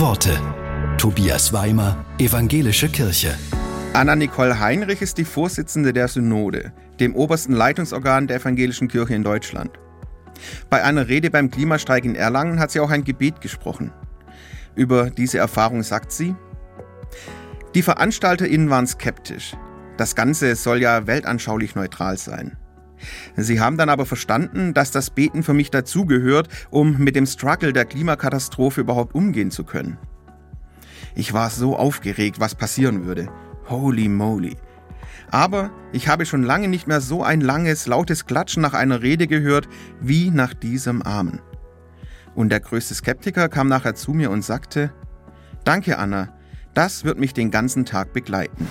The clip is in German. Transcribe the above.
Worte. Tobias Weimer, Evangelische Kirche. Anna-Nicole Heinrich ist die Vorsitzende der Synode, dem obersten Leitungsorgan der Evangelischen Kirche in Deutschland. Bei einer Rede beim Klimastreik in Erlangen hat sie auch ein Gebet gesprochen. Über diese Erfahrung sagt sie, die VeranstalterInnen waren skeptisch. Das Ganze soll ja weltanschaulich neutral sein. Sie haben dann aber verstanden, dass das Beten für mich dazugehört, um mit dem Struggle der Klimakatastrophe überhaupt umgehen zu können. Ich war so aufgeregt, was passieren würde. Holy moly. Aber ich habe schon lange nicht mehr so ein langes, lautes Klatschen nach einer Rede gehört, wie nach diesem Amen. Und der größte Skeptiker kam nachher zu mir und sagte, Danke, Anna, das wird mich den ganzen Tag begleiten.